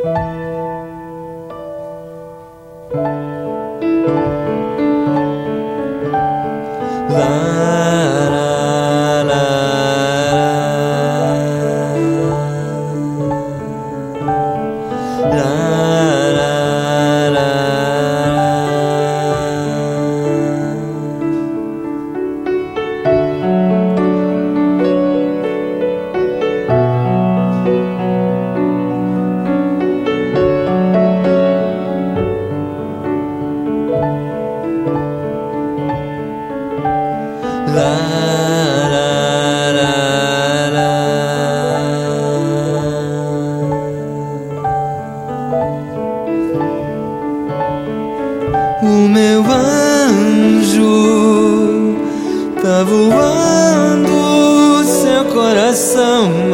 Lá O meu anjo tá voando, seu coração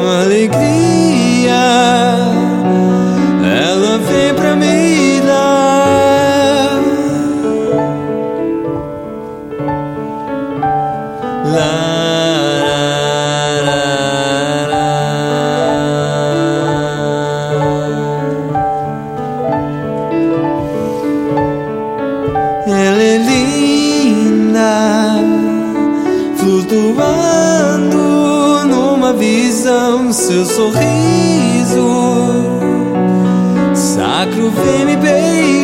flutuando numa visão, seu sorriso sacro vem me beijar.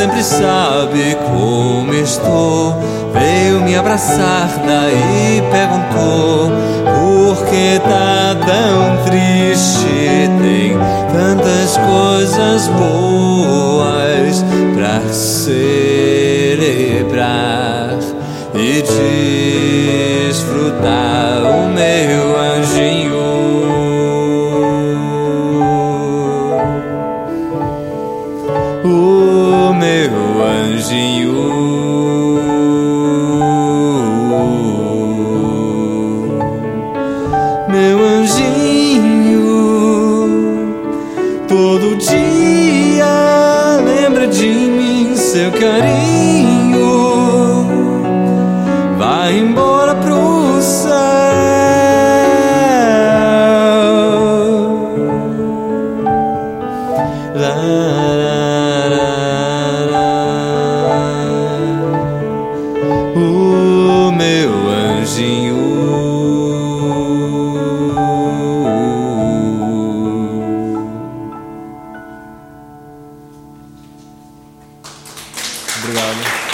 Sempre sabe como estou. Veio me abraçar, daí perguntou por que tá tão triste. Tem tantas coisas boas pra celebrar e desfrutar o meu anjinho. O meu anjinho, meu anjinho, todo dia lembra de mim, seu carinho. Vai embora pro céu. Lá. O meu anjinho. Obrigado.